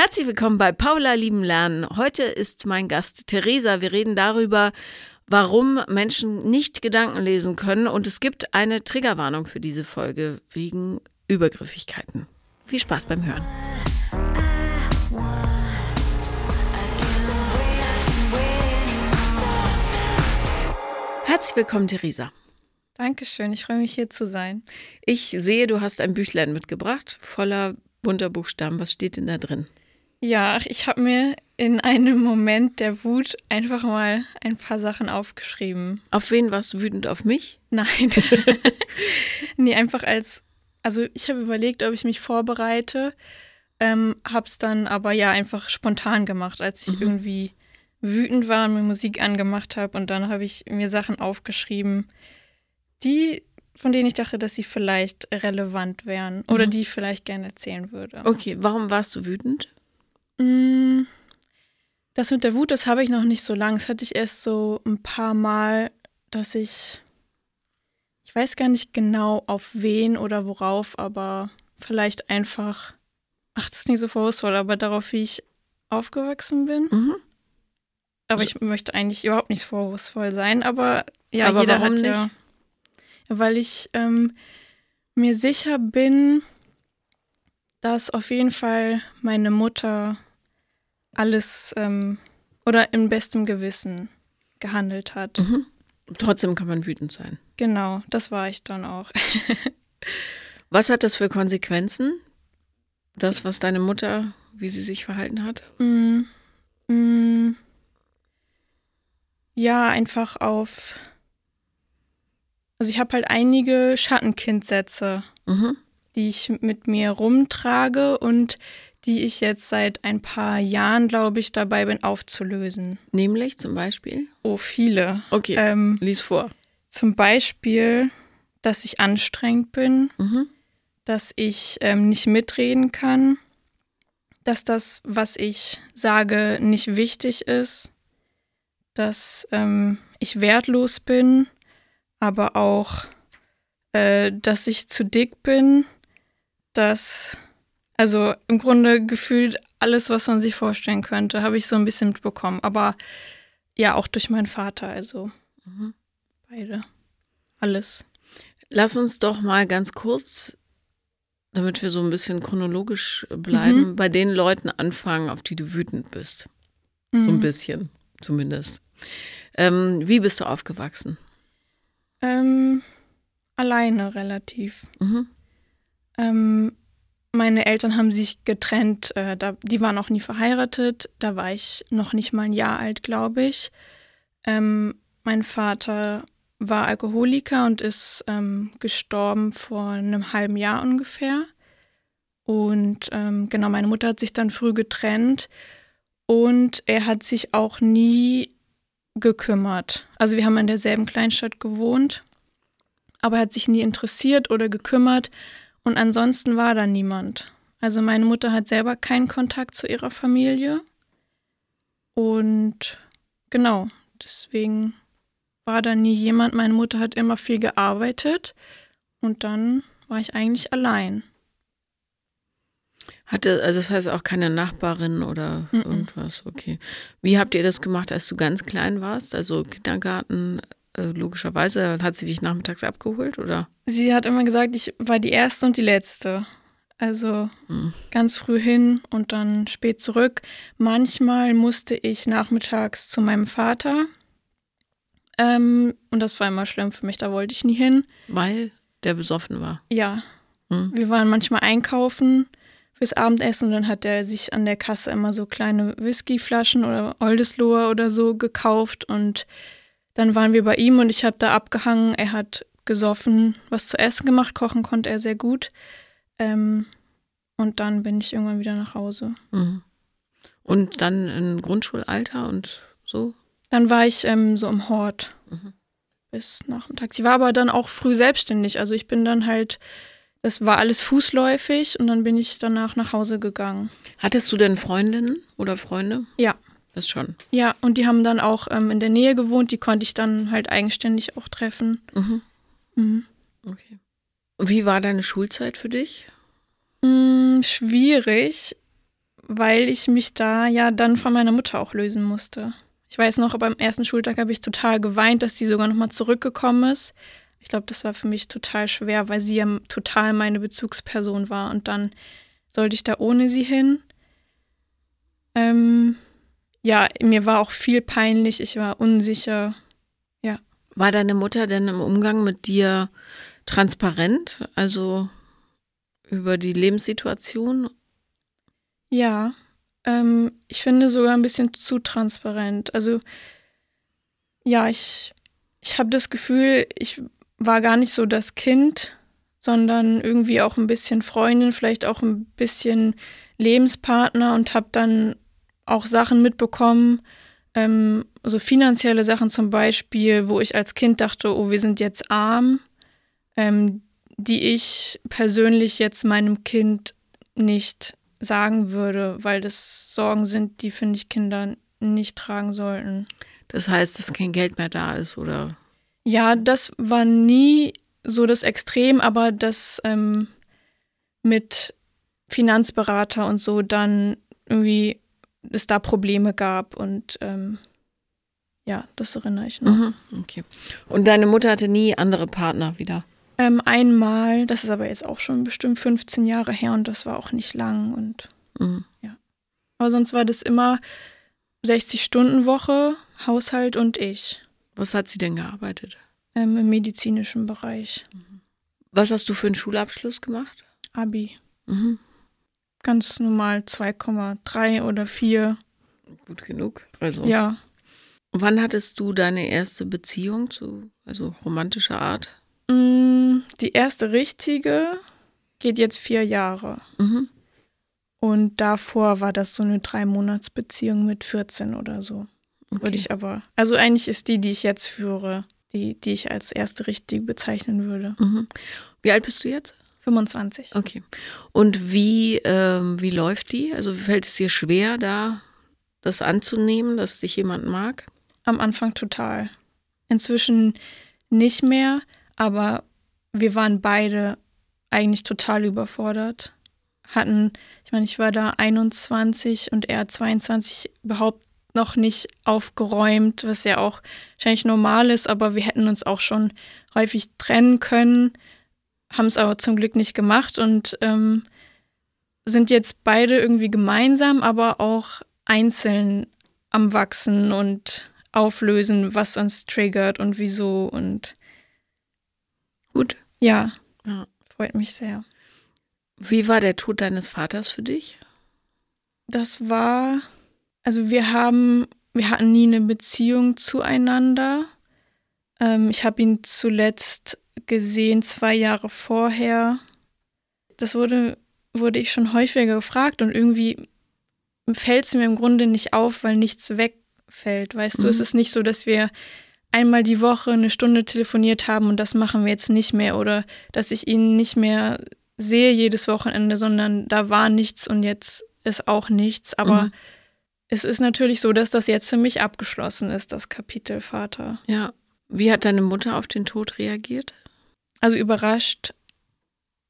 Herzlich willkommen bei Paula Lieben Lernen. Heute ist mein Gast Theresa. Wir reden darüber, warum Menschen nicht Gedanken lesen können. Und es gibt eine Triggerwarnung für diese Folge wegen Übergriffigkeiten. Viel Spaß beim Hören. Herzlich willkommen, Theresa. Dankeschön, ich freue mich hier zu sein. Ich sehe, du hast ein Büchlein mitgebracht, voller bunter Buchstaben. Was steht denn da drin? Ja, ich habe mir in einem Moment der Wut einfach mal ein paar Sachen aufgeschrieben. Auf wen warst du wütend? Auf mich? Nein. nee, einfach als, also ich habe überlegt, ob ich mich vorbereite, ähm, habe es dann aber ja einfach spontan gemacht, als ich mhm. irgendwie wütend war und mir Musik angemacht habe und dann habe ich mir Sachen aufgeschrieben, die von denen ich dachte, dass sie vielleicht relevant wären oder mhm. die ich vielleicht gerne erzählen würde. Okay, warum warst du wütend? Mm, das mit der Wut, das habe ich noch nicht so lange. Das hatte ich erst so ein paar Mal, dass ich, ich weiß gar nicht genau auf wen oder worauf, aber vielleicht einfach, ach, das ist nicht so vorwurfsvoll, aber darauf, wie ich aufgewachsen bin. Mhm. Aber ich möchte eigentlich überhaupt nicht vorwurfsvoll sein, aber ja, aber jeder warum hat nicht? ja. Weil ich ähm, mir sicher bin, dass auf jeden Fall meine Mutter alles ähm, oder in bestem Gewissen gehandelt hat. Mhm. Trotzdem kann man wütend sein. Genau, das war ich dann auch. was hat das für Konsequenzen? Das, was deine Mutter, wie sie sich verhalten hat? Mm, mm, ja, einfach auf. Also ich habe halt einige Schattenkindsätze, mhm. die ich mit mir rumtrage und die ich jetzt seit ein paar Jahren, glaube ich, dabei bin aufzulösen. Nämlich zum Beispiel? Oh, viele. Okay, ähm, lies vor. Zum Beispiel, dass ich anstrengend bin, mhm. dass ich ähm, nicht mitreden kann, dass das, was ich sage, nicht wichtig ist, dass ähm, ich wertlos bin, aber auch, äh, dass ich zu dick bin, dass also im Grunde gefühlt alles, was man sich vorstellen könnte, habe ich so ein bisschen mitbekommen. Aber ja, auch durch meinen Vater, also mhm. beide. Alles. Lass uns doch mal ganz kurz, damit wir so ein bisschen chronologisch bleiben, mhm. bei den Leuten anfangen, auf die du wütend bist. Mhm. So ein mhm. bisschen, zumindest. Ähm, wie bist du aufgewachsen? Ähm, alleine relativ. Mhm. Ähm, meine Eltern haben sich getrennt, äh, da, die waren auch nie verheiratet, da war ich noch nicht mal ein Jahr alt, glaube ich. Ähm, mein Vater war Alkoholiker und ist ähm, gestorben vor einem halben Jahr ungefähr. Und ähm, genau, meine Mutter hat sich dann früh getrennt und er hat sich auch nie gekümmert. Also wir haben in derselben Kleinstadt gewohnt, aber er hat sich nie interessiert oder gekümmert und ansonsten war da niemand. Also meine Mutter hat selber keinen Kontakt zu ihrer Familie. Und genau, deswegen war da nie jemand. Meine Mutter hat immer viel gearbeitet und dann war ich eigentlich allein. Hatte, also das heißt auch keine Nachbarin oder mm -mm. irgendwas, okay. Wie habt ihr das gemacht, als du ganz klein warst? Also Kindergarten, äh, logischerweise hat sie dich nachmittags abgeholt, oder? Sie hat immer gesagt, ich war die erste und die letzte. Also hm. ganz früh hin und dann spät zurück. Manchmal musste ich nachmittags zu meinem Vater. Ähm, und das war immer schlimm für mich, da wollte ich nie hin. Weil der besoffen war. Ja. Hm. Wir waren manchmal einkaufen fürs Abendessen und dann hat er sich an der Kasse immer so kleine Whiskyflaschen oder Oldesloher oder so gekauft und dann waren wir bei ihm und ich habe da abgehangen. Er hat gesoffen, was zu essen gemacht, kochen konnte er sehr gut. Ähm, und dann bin ich irgendwann wieder nach Hause. Mhm. Und dann im Grundschulalter und so? Dann war ich ähm, so im Hort mhm. bis nachmittags. Ich war aber dann auch früh selbstständig. Also ich bin dann halt, das war alles fußläufig und dann bin ich danach nach Hause gegangen. Hattest du denn Freundinnen oder Freunde? Ja. Das schon. Ja, und die haben dann auch ähm, in der Nähe gewohnt, die konnte ich dann halt eigenständig auch treffen. Mhm. Mhm. Okay. Wie war deine Schulzeit für dich? Mm, schwierig, weil ich mich da ja dann von meiner Mutter auch lösen musste. Ich weiß noch, beim ersten Schultag habe ich total geweint, dass die sogar nochmal zurückgekommen ist. Ich glaube, das war für mich total schwer, weil sie ja total meine Bezugsperson war. Und dann sollte ich da ohne sie hin. Ähm, ja, mir war auch viel peinlich, ich war unsicher. Ja. War deine Mutter denn im Umgang mit dir transparent? Also über die Lebenssituation? Ja, ähm, ich finde sogar ein bisschen zu transparent. Also ja, ich, ich habe das Gefühl, ich war gar nicht so das Kind, sondern irgendwie auch ein bisschen Freundin, vielleicht auch ein bisschen Lebenspartner und habe dann auch Sachen mitbekommen, ähm, so finanzielle Sachen zum Beispiel, wo ich als Kind dachte, oh, wir sind jetzt arm, ähm, die ich persönlich jetzt meinem Kind nicht sagen würde, weil das Sorgen sind, die, finde ich, Kinder nicht tragen sollten. Das heißt, dass kein Geld mehr da ist, oder? Ja, das war nie so das Extrem, aber das ähm, mit Finanzberater und so dann irgendwie es da Probleme gab und ähm, ja, das erinnere ich noch. Mhm, okay. Und deine Mutter hatte nie andere Partner wieder? Ähm, einmal, das ist aber jetzt auch schon bestimmt 15 Jahre her und das war auch nicht lang und mhm. ja. Aber sonst war das immer 60-Stunden-Woche, Haushalt und ich. Was hat sie denn gearbeitet? Ähm, Im medizinischen Bereich. Mhm. Was hast du für einen Schulabschluss gemacht? Abi. Mhm. Ganz normal 2,3 oder 4. Gut genug. Also. Ja. Wann hattest du deine erste Beziehung zu, also romantischer Art? Mm, die erste richtige geht jetzt vier Jahre. Mhm. Und davor war das so eine Drei-Monats-Beziehung mit 14 oder so. Okay. Würde ich aber. Also eigentlich ist die, die ich jetzt führe, die, die ich als erste richtige bezeichnen würde. Mhm. Wie alt bist du jetzt? 25. Okay. Und wie, ähm, wie läuft die? Also fällt es dir schwer, da das anzunehmen, dass dich jemand mag? Am Anfang total. Inzwischen nicht mehr, aber wir waren beide eigentlich total überfordert. Hatten, ich meine, ich war da 21 und er 22 überhaupt noch nicht aufgeräumt, was ja auch wahrscheinlich normal ist, aber wir hätten uns auch schon häufig trennen können, haben es aber zum Glück nicht gemacht und ähm, sind jetzt beide irgendwie gemeinsam, aber auch einzeln am Wachsen und auflösen, was uns triggert und wieso und Gut. Ja. ja. Freut mich sehr. Wie war der Tod deines Vaters für dich? Das war, also wir haben, wir hatten nie eine Beziehung zueinander. Ähm, ich habe ihn zuletzt gesehen zwei Jahre vorher. Das wurde, wurde ich schon häufiger gefragt und irgendwie fällt es mir im Grunde nicht auf, weil nichts wegfällt. Weißt mhm. du, es ist nicht so, dass wir einmal die Woche eine Stunde telefoniert haben und das machen wir jetzt nicht mehr oder dass ich ihn nicht mehr sehe jedes Wochenende, sondern da war nichts und jetzt ist auch nichts. Aber mhm. es ist natürlich so, dass das jetzt für mich abgeschlossen ist, das Kapitel Vater. Ja. Wie hat deine Mutter auf den Tod reagiert? Also überrascht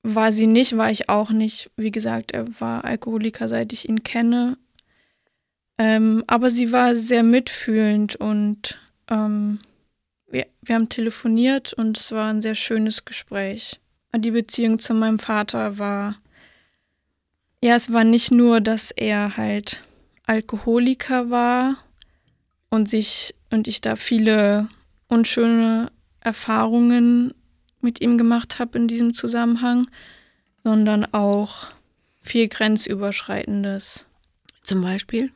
war sie nicht, war ich auch nicht. Wie gesagt, er war Alkoholiker, seit ich ihn kenne. Ähm, aber sie war sehr mitfühlend und ähm, wir, wir haben telefoniert und es war ein sehr schönes Gespräch. Die Beziehung zu meinem Vater war, ja, es war nicht nur, dass er halt Alkoholiker war und sich und ich da viele unschöne Erfahrungen mit ihm gemacht habe in diesem Zusammenhang, sondern auch viel Grenzüberschreitendes. Zum Beispiel?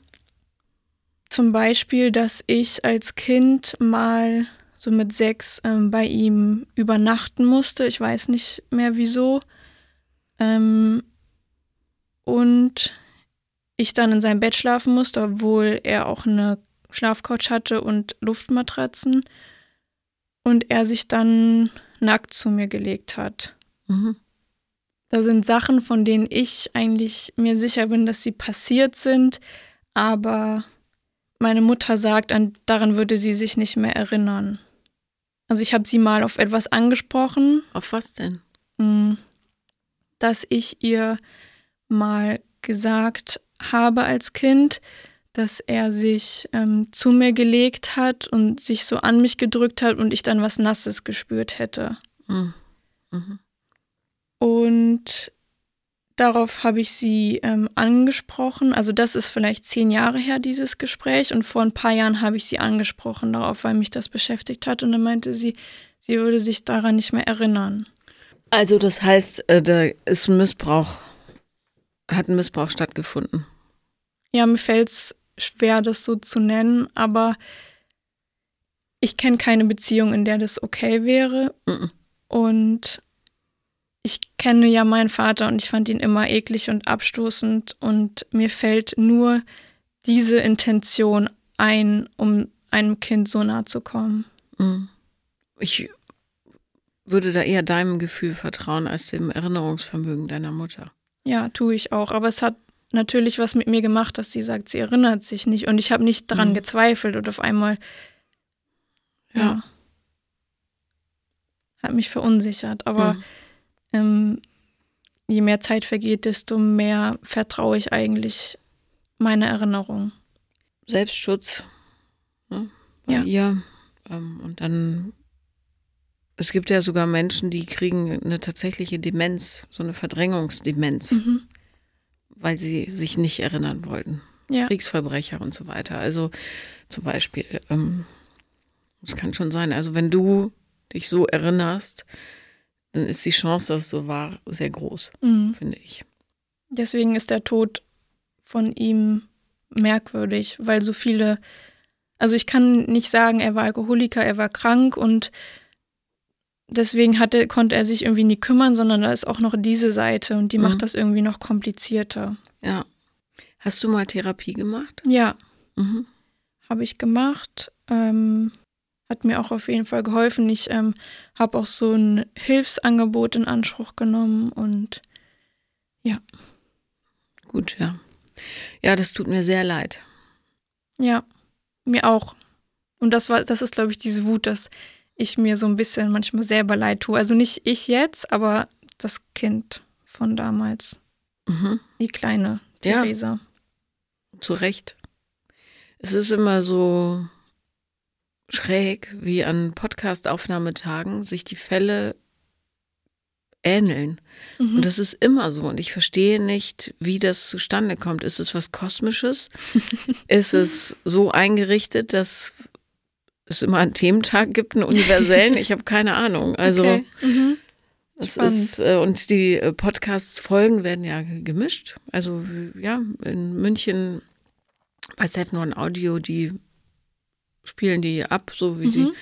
Zum Beispiel, dass ich als Kind mal so mit sechs ähm, bei ihm übernachten musste. Ich weiß nicht mehr wieso. Ähm, und ich dann in seinem Bett schlafen musste, obwohl er auch eine Schlafcouch hatte und Luftmatratzen. Und er sich dann nackt zu mir gelegt hat. Mhm. Da sind Sachen, von denen ich eigentlich mir sicher bin, dass sie passiert sind, aber meine Mutter sagt, an, daran würde sie sich nicht mehr erinnern. Also ich habe sie mal auf etwas angesprochen. Auf was denn? Hm, dass ich ihr mal gesagt habe als Kind, dass er sich ähm, zu mir gelegt hat und sich so an mich gedrückt hat und ich dann was Nasses gespürt hätte. Mhm. Mhm. Und darauf habe ich sie ähm, angesprochen. Also das ist vielleicht zehn Jahre her, dieses Gespräch. Und vor ein paar Jahren habe ich sie angesprochen darauf, weil mich das beschäftigt hat. Und dann meinte sie, sie würde sich daran nicht mehr erinnern. Also das heißt, äh, da ist Missbrauch, hat ein Missbrauch stattgefunden. Ja, mir fällt es schwer, das so zu nennen, aber ich kenne keine Beziehung, in der das okay wäre. Mm Und ich kenne ja meinen Vater und ich fand ihn immer eklig und abstoßend und mir fällt nur diese Intention ein, um einem Kind so nahe zu kommen. Mm. Ich würde da eher deinem Gefühl vertrauen als dem Erinnerungsvermögen deiner Mutter. Ja, tue ich auch. Aber es hat natürlich was mit mir gemacht, dass sie sagt, sie erinnert sich nicht. Und ich habe nicht daran mhm. gezweifelt und auf einmal, ja, ja, hat mich verunsichert. Aber mhm. ähm, je mehr Zeit vergeht, desto mehr vertraue ich eigentlich meiner Erinnerung. Selbstschutz ne, bei ja. ihr. Ähm, und dann es gibt ja sogar Menschen, die kriegen eine tatsächliche Demenz, so eine Verdrängungsdemenz, mhm. Weil sie sich nicht erinnern wollten. Ja. Kriegsverbrecher und so weiter. Also zum Beispiel, ähm, es kann schon sein, also wenn du dich so erinnerst, dann ist die Chance, dass es so war, sehr groß, mhm. finde ich. Deswegen ist der Tod von ihm merkwürdig, weil so viele, also ich kann nicht sagen, er war Alkoholiker, er war krank und deswegen hatte, konnte er sich irgendwie nie kümmern, sondern da ist auch noch diese Seite und die mhm. macht das irgendwie noch komplizierter. Ja. Hast du mal Therapie gemacht? Ja. Mhm. Habe ich gemacht. Ähm, hat mir auch auf jeden Fall geholfen. Ich ähm, habe auch so ein Hilfsangebot in Anspruch genommen und ja. Gut, ja. Ja, das tut mir sehr leid. Ja, mir auch. Und das war, das ist, glaube ich, diese Wut, dass ich mir so ein bisschen manchmal selber leid tue. Also nicht ich jetzt, aber das Kind von damals. Mhm. Die kleine Theresa. Ja, zu Recht. Es ist immer so schräg, wie an Podcast-Aufnahmetagen sich die Fälle ähneln. Mhm. Und das ist immer so. Und ich verstehe nicht, wie das zustande kommt. Ist es was Kosmisches? ist es so eingerichtet, dass es immer einen Thementag gibt, einen universellen. Ich habe keine Ahnung. Also okay. mhm. das ist äh, und die äh, Podcast-Folgen werden ja gemischt. Also ja, in München bei Seven One Audio, die spielen die ab, so wie mhm. sie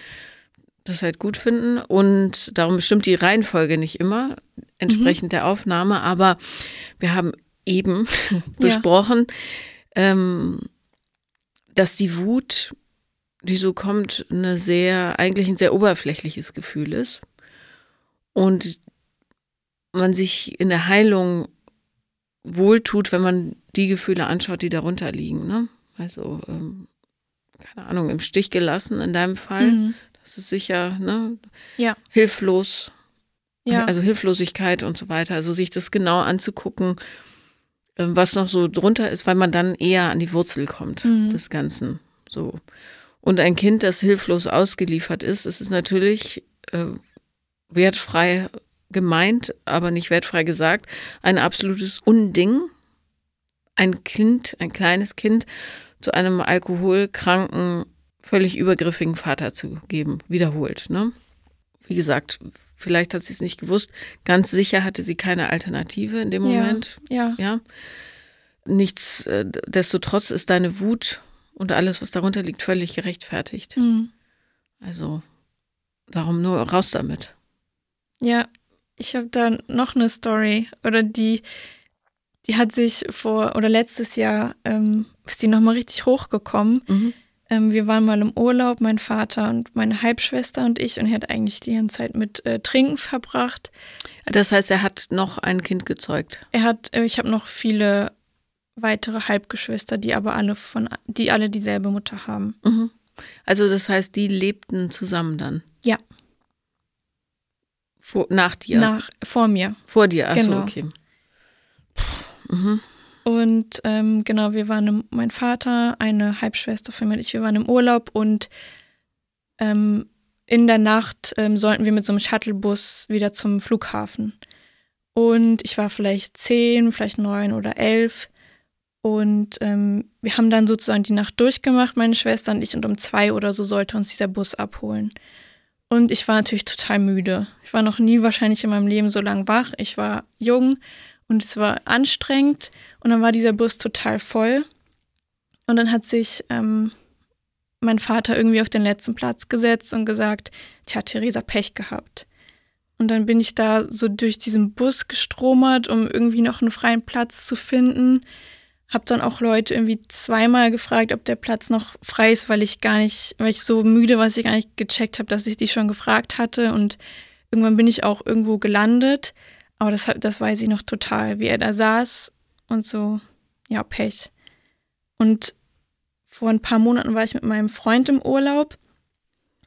das halt gut finden. Und darum bestimmt die Reihenfolge nicht immer entsprechend mhm. der Aufnahme. Aber wir haben eben besprochen, ähm, dass die Wut die so kommt, eine sehr, eigentlich ein sehr oberflächliches Gefühl ist. Und man sich in der Heilung wohltut, wenn man die Gefühle anschaut, die darunter liegen. Ne? Also, ähm, keine Ahnung, im Stich gelassen in deinem Fall. Mhm. Das ist sicher, ne? Ja. Hilflos. Ja. Also Hilflosigkeit und so weiter. Also sich das genau anzugucken, ähm, was noch so drunter ist, weil man dann eher an die Wurzel kommt mhm. des Ganzen. So. Und ein Kind, das hilflos ausgeliefert ist, ist es natürlich äh, wertfrei gemeint, aber nicht wertfrei gesagt, ein absolutes Unding, ein Kind, ein kleines Kind zu einem alkoholkranken, völlig übergriffigen Vater zu geben, wiederholt. Ne? Wie gesagt, vielleicht hat sie es nicht gewusst. Ganz sicher hatte sie keine Alternative in dem Moment. Ja. ja. ja. Nichtsdestotrotz ist deine Wut und alles, was darunter liegt, völlig gerechtfertigt. Mhm. Also darum nur raus damit. Ja, ich habe da noch eine Story oder die, die hat sich vor oder letztes Jahr ähm, ist die nochmal richtig hochgekommen. Mhm. Ähm, wir waren mal im Urlaub, mein Vater und meine Halbschwester und ich und er hat eigentlich die ganze Zeit mit äh, Trinken verbracht. Das heißt, er hat noch ein Kind gezeugt. Er hat, äh, ich habe noch viele weitere Halbgeschwister, die aber alle von, die alle dieselbe Mutter haben. Mhm. Also das heißt, die lebten zusammen dann? Ja. Vor, nach dir? Nach, vor mir. Vor dir, achso, genau. okay. Mhm. Und ähm, genau, wir waren, im, mein Vater, eine Halbschwester von mir und ich, wir waren im Urlaub und ähm, in der Nacht ähm, sollten wir mit so einem Shuttlebus wieder zum Flughafen. Und ich war vielleicht zehn, vielleicht neun oder elf. Und ähm, wir haben dann sozusagen die Nacht durchgemacht, meine Schwester und ich, und um zwei oder so sollte uns dieser Bus abholen. Und ich war natürlich total müde. Ich war noch nie wahrscheinlich in meinem Leben so lang wach. Ich war jung und es war anstrengend. Und dann war dieser Bus total voll. Und dann hat sich ähm, mein Vater irgendwie auf den letzten Platz gesetzt und gesagt, tja, Theresa Pech gehabt. Und dann bin ich da so durch diesen Bus gestromert, um irgendwie noch einen freien Platz zu finden. Hab dann auch Leute irgendwie zweimal gefragt, ob der Platz noch frei ist, weil ich gar nicht, weil ich so müde war, dass ich gar nicht gecheckt habe, dass ich die schon gefragt hatte. Und irgendwann bin ich auch irgendwo gelandet. Aber das, das weiß ich noch total, wie er da saß und so, ja, Pech. Und vor ein paar Monaten war ich mit meinem Freund im Urlaub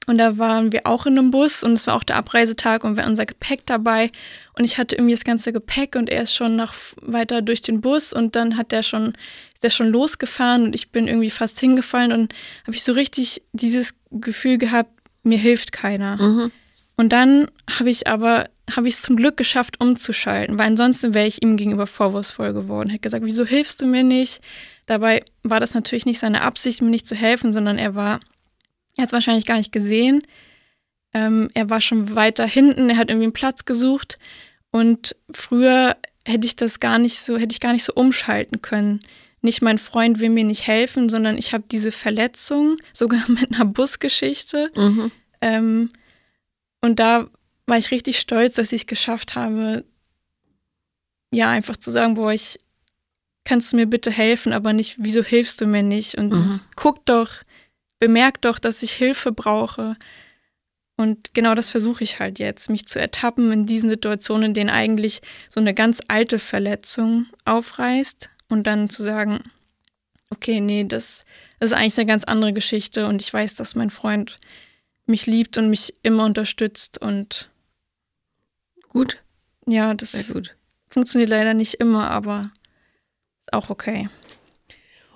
und da waren wir auch in einem Bus und es war auch der Abreisetag und wir hatten unser Gepäck dabei und ich hatte irgendwie das ganze Gepäck und er ist schon noch weiter durch den Bus und dann hat der schon ist der schon losgefahren und ich bin irgendwie fast hingefallen und habe ich so richtig dieses Gefühl gehabt, mir hilft keiner. Mhm. Und dann habe ich aber habe ich es zum Glück geschafft umzuschalten, weil ansonsten wäre ich ihm gegenüber vorwurfsvoll geworden. Hätte gesagt, wieso hilfst du mir nicht? Dabei war das natürlich nicht seine Absicht, mir nicht zu helfen, sondern er war, er hat es wahrscheinlich gar nicht gesehen. Ähm, er war schon weiter hinten, er hat irgendwie einen Platz gesucht und früher hätte ich das gar nicht so, hätte ich gar nicht so umschalten können. Nicht mein Freund will mir nicht helfen, sondern ich habe diese Verletzung, sogar mit einer Busgeschichte. Mhm. Ähm, und da war ich richtig stolz, dass ich es geschafft habe, ja, einfach zu sagen, boah, ich, kannst du mir bitte helfen, aber nicht, wieso hilfst du mir nicht? Und mhm. guck doch, bemerk doch, dass ich Hilfe brauche. Und genau das versuche ich halt jetzt, mich zu ertappen in diesen Situationen, in denen eigentlich so eine ganz alte Verletzung aufreißt und dann zu sagen, okay, nee, das, das ist eigentlich eine ganz andere Geschichte und ich weiß, dass mein Freund mich liebt und mich immer unterstützt und gut. Ja, das Sehr gut. funktioniert leider nicht immer, aber auch okay.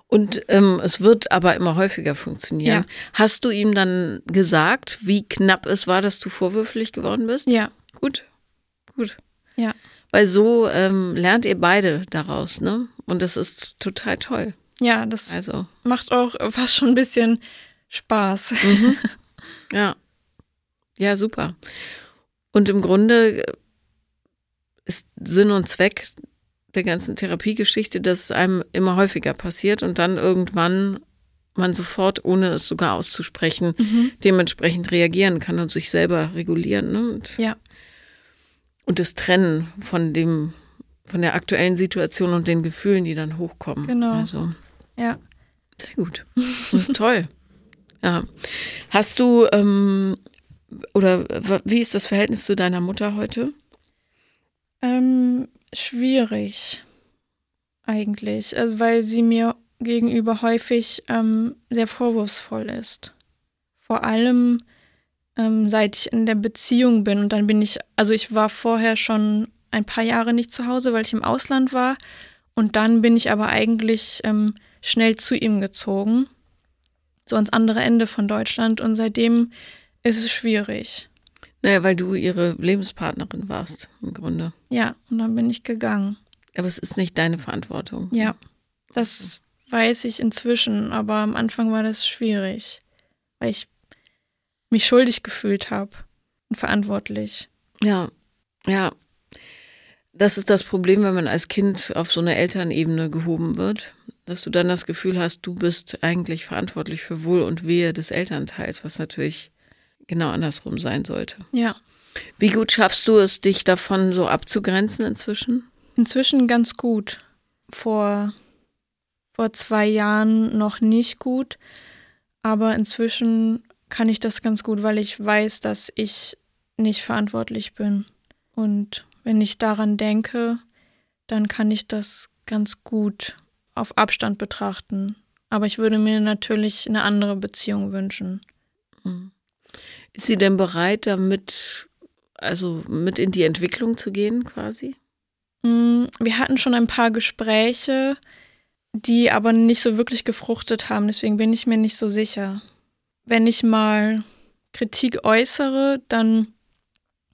Und ähm, es wird aber immer häufiger funktionieren. Ja. Hast du ihm dann gesagt, wie knapp es war, dass du vorwürflich geworden bist? Ja. Gut, gut. Ja. Weil so ähm, lernt ihr beide daraus, ne? Und das ist total toll. Ja, das also. macht auch fast schon ein bisschen Spaß. Mhm. Ja. Ja, super. Und im Grunde ist Sinn und Zweck der ganzen Therapiegeschichte, dass es einem immer häufiger passiert und dann irgendwann man sofort, ohne es sogar auszusprechen, mhm. dementsprechend reagieren kann und sich selber regulieren. Ne? Und, ja. Und das Trennen von dem, von der aktuellen Situation und den Gefühlen, die dann hochkommen. Genau. Also, ja. Sehr gut. Das ist toll. Ja. Hast du, ähm, oder wie ist das Verhältnis zu deiner Mutter heute? Ähm, schwierig, eigentlich, also weil sie mir gegenüber häufig ähm, sehr vorwurfsvoll ist. Vor allem ähm, seit ich in der Beziehung bin und dann bin ich, also ich war vorher schon ein paar Jahre nicht zu Hause, weil ich im Ausland war und dann bin ich aber eigentlich ähm, schnell zu ihm gezogen, so ans andere Ende von Deutschland und seitdem ist es schwierig. Naja, weil du ihre Lebenspartnerin warst, im Grunde. Ja, und dann bin ich gegangen. Aber es ist nicht deine Verantwortung. Ja, das weiß ich inzwischen, aber am Anfang war das schwierig, weil ich mich schuldig gefühlt habe und verantwortlich. Ja, ja. Das ist das Problem, wenn man als Kind auf so eine Elternebene gehoben wird, dass du dann das Gefühl hast, du bist eigentlich verantwortlich für Wohl und Wehe des Elternteils, was natürlich genau andersrum sein sollte. Ja. Wie gut schaffst du es, dich davon so abzugrenzen inzwischen? Inzwischen ganz gut. Vor, vor zwei Jahren noch nicht gut, aber inzwischen kann ich das ganz gut, weil ich weiß, dass ich nicht verantwortlich bin. Und wenn ich daran denke, dann kann ich das ganz gut auf Abstand betrachten. Aber ich würde mir natürlich eine andere Beziehung wünschen. Mhm. Ist sie denn bereit, damit, also mit in die Entwicklung zu gehen quasi? Mm, wir hatten schon ein paar Gespräche, die aber nicht so wirklich gefruchtet haben. Deswegen bin ich mir nicht so sicher. Wenn ich mal Kritik äußere, dann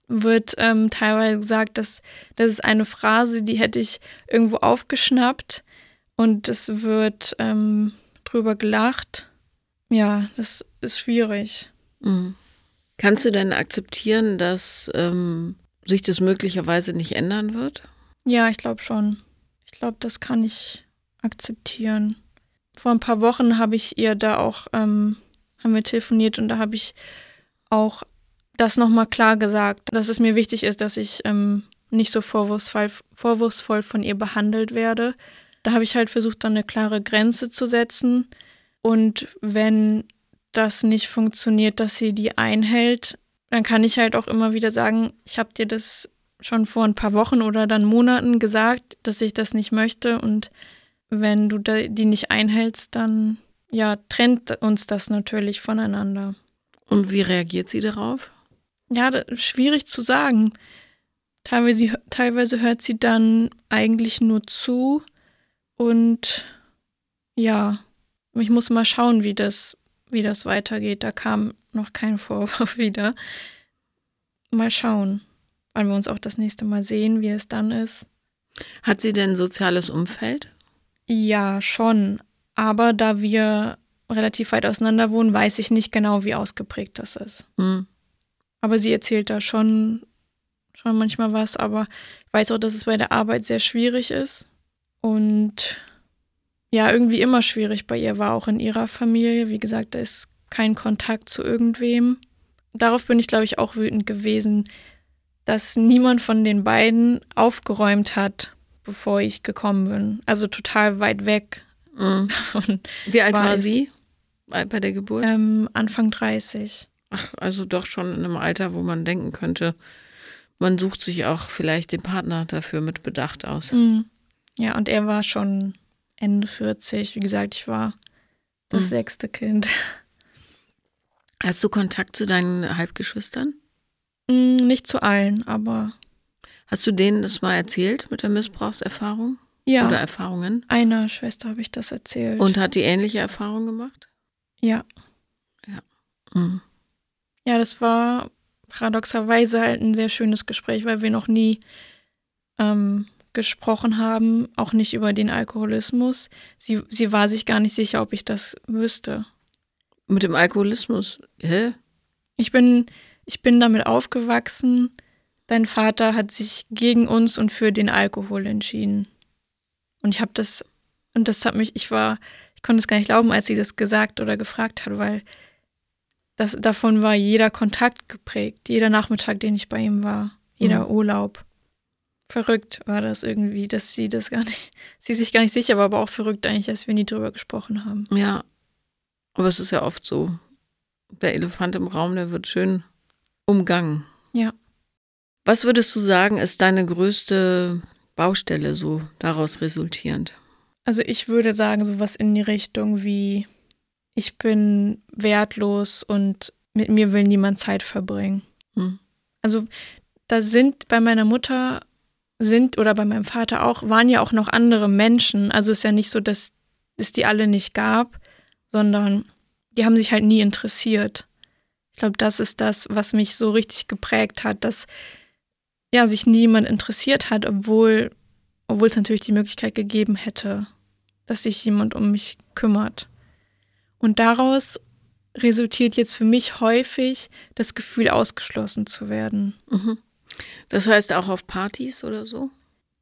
wird ähm, teilweise gesagt, dass das ist eine Phrase, die hätte ich irgendwo aufgeschnappt und es wird ähm, drüber gelacht. Ja, das ist schwierig. Mhm. Kannst du denn akzeptieren, dass ähm, sich das möglicherweise nicht ändern wird? Ja, ich glaube schon. Ich glaube, das kann ich akzeptieren. Vor ein paar Wochen habe ich ihr da auch, ähm, haben wir telefoniert und da habe ich auch das nochmal klar gesagt, dass es mir wichtig ist, dass ich ähm, nicht so vorwurfsvoll, vorwurfsvoll von ihr behandelt werde. Da habe ich halt versucht, dann eine klare Grenze zu setzen. Und wenn das nicht funktioniert, dass sie die einhält, dann kann ich halt auch immer wieder sagen, ich habe dir das schon vor ein paar Wochen oder dann Monaten gesagt, dass ich das nicht möchte. Und wenn du die nicht einhältst, dann ja, trennt uns das natürlich voneinander. Und wie reagiert sie darauf? Ja, schwierig zu sagen. Teilweise, teilweise hört sie dann eigentlich nur zu und ja, ich muss mal schauen, wie das, wie das weitergeht. Da kam noch kein Vorwurf wieder. Mal schauen, wann wir uns auch das nächste Mal sehen, wie es dann ist. Hat sie denn ein soziales Umfeld? Ja, schon. Aber da wir relativ weit auseinander wohnen, weiß ich nicht genau, wie ausgeprägt das ist. Mhm. Aber sie erzählt da schon, schon manchmal was, aber ich weiß auch, dass es bei der Arbeit sehr schwierig ist. Und ja, irgendwie immer schwierig bei ihr war, auch in ihrer Familie. Wie gesagt, da ist kein Kontakt zu irgendwem. Darauf bin ich, glaube ich, auch wütend gewesen, dass niemand von den beiden aufgeräumt hat, bevor ich gekommen bin. Also total weit weg. Mhm. Wie alt war, war sie bei der Geburt? Ähm, Anfang 30. Ach, also doch schon in einem Alter, wo man denken könnte, man sucht sich auch vielleicht den Partner dafür mit Bedacht aus. Mhm. Ja, und er war schon Ende 40. Wie gesagt, ich war das mhm. sechste Kind. Hast du Kontakt zu deinen Halbgeschwistern? Mhm, nicht zu allen, aber. Hast du denen das mal erzählt mit der Missbrauchserfahrung? Ja. Oder Erfahrungen? Einer Schwester habe ich das erzählt. Und hat die ähnliche Erfahrung gemacht? Ja. Ja. Mhm. Ja, das war paradoxerweise halt ein sehr schönes Gespräch, weil wir noch nie ähm, gesprochen haben, auch nicht über den Alkoholismus. Sie, sie war sich gar nicht sicher, ob ich das wüsste. Mit dem Alkoholismus? Hä? Ich bin, ich bin damit aufgewachsen. Dein Vater hat sich gegen uns und für den Alkohol entschieden. Und ich habe das, und das hat mich, ich war, ich konnte es gar nicht glauben, als sie das gesagt oder gefragt hat, weil das, davon war jeder Kontakt geprägt, jeder Nachmittag, den ich bei ihm war, jeder mhm. Urlaub. Verrückt war das irgendwie, dass sie das gar nicht, sie sich gar nicht sicher war, aber auch verrückt eigentlich, dass wir nie drüber gesprochen haben. Ja, aber es ist ja oft so. Der Elefant im Raum, der wird schön umgangen. Ja. Was würdest du sagen, ist deine größte Baustelle so daraus resultierend? Also ich würde sagen, sowas in die Richtung wie ich bin wertlos und mit mir will niemand Zeit verbringen. Hm. Also da sind bei meiner Mutter sind oder bei meinem Vater auch, waren ja auch noch andere Menschen. Also ist ja nicht so, dass es die alle nicht gab, sondern die haben sich halt nie interessiert. Ich glaube, das ist das, was mich so richtig geprägt hat, dass ja sich niemand interessiert hat, obwohl obwohl es natürlich die Möglichkeit gegeben hätte, dass sich jemand um mich kümmert. Und daraus resultiert jetzt für mich häufig das Gefühl, ausgeschlossen zu werden. Mhm. Das heißt auch auf Partys oder so?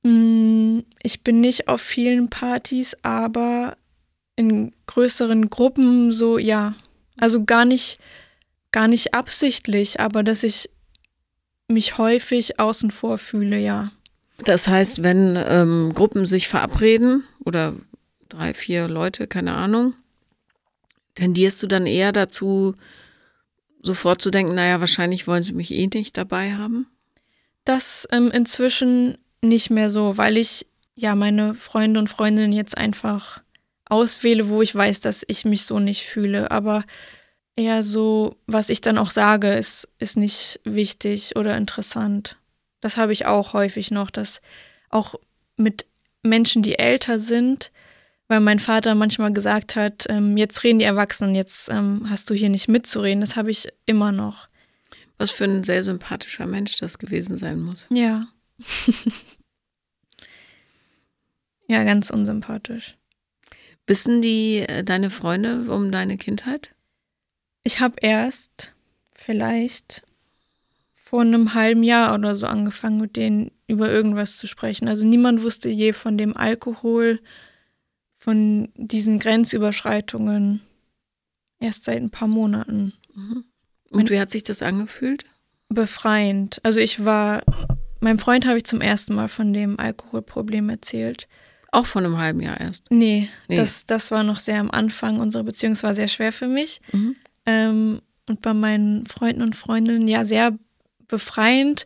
Mm, ich bin nicht auf vielen Partys, aber in größeren Gruppen so, ja. Also gar nicht, gar nicht absichtlich, aber dass ich mich häufig außen vor fühle, ja. Das heißt, wenn ähm, Gruppen sich verabreden oder drei, vier Leute, keine Ahnung, Tendierst du dann eher dazu, sofort zu denken, naja, wahrscheinlich wollen sie mich eh nicht dabei haben? Das ähm, inzwischen nicht mehr so, weil ich ja meine Freunde und Freundinnen jetzt einfach auswähle, wo ich weiß, dass ich mich so nicht fühle. Aber eher so, was ich dann auch sage, ist, ist nicht wichtig oder interessant. Das habe ich auch häufig noch, dass auch mit Menschen, die älter sind, weil mein Vater manchmal gesagt hat, ähm, jetzt reden die Erwachsenen, jetzt ähm, hast du hier nicht mitzureden. Das habe ich immer noch. Was für ein sehr sympathischer Mensch das gewesen sein muss. Ja. ja, ganz unsympathisch. Wissen die äh, deine Freunde um deine Kindheit? Ich habe erst vielleicht vor einem halben Jahr oder so angefangen, mit denen über irgendwas zu sprechen. Also niemand wusste je von dem Alkohol, von diesen Grenzüberschreitungen. Erst seit ein paar Monaten. Mhm. Und wie hat sich das angefühlt? Befreiend. Also ich war, meinem Freund habe ich zum ersten Mal von dem Alkoholproblem erzählt. Auch von einem halben Jahr erst? Nee, nee. Das, das war noch sehr am Anfang. Unsere Beziehung war sehr schwer für mich. Mhm. Ähm, und bei meinen Freunden und Freundinnen ja sehr befreiend.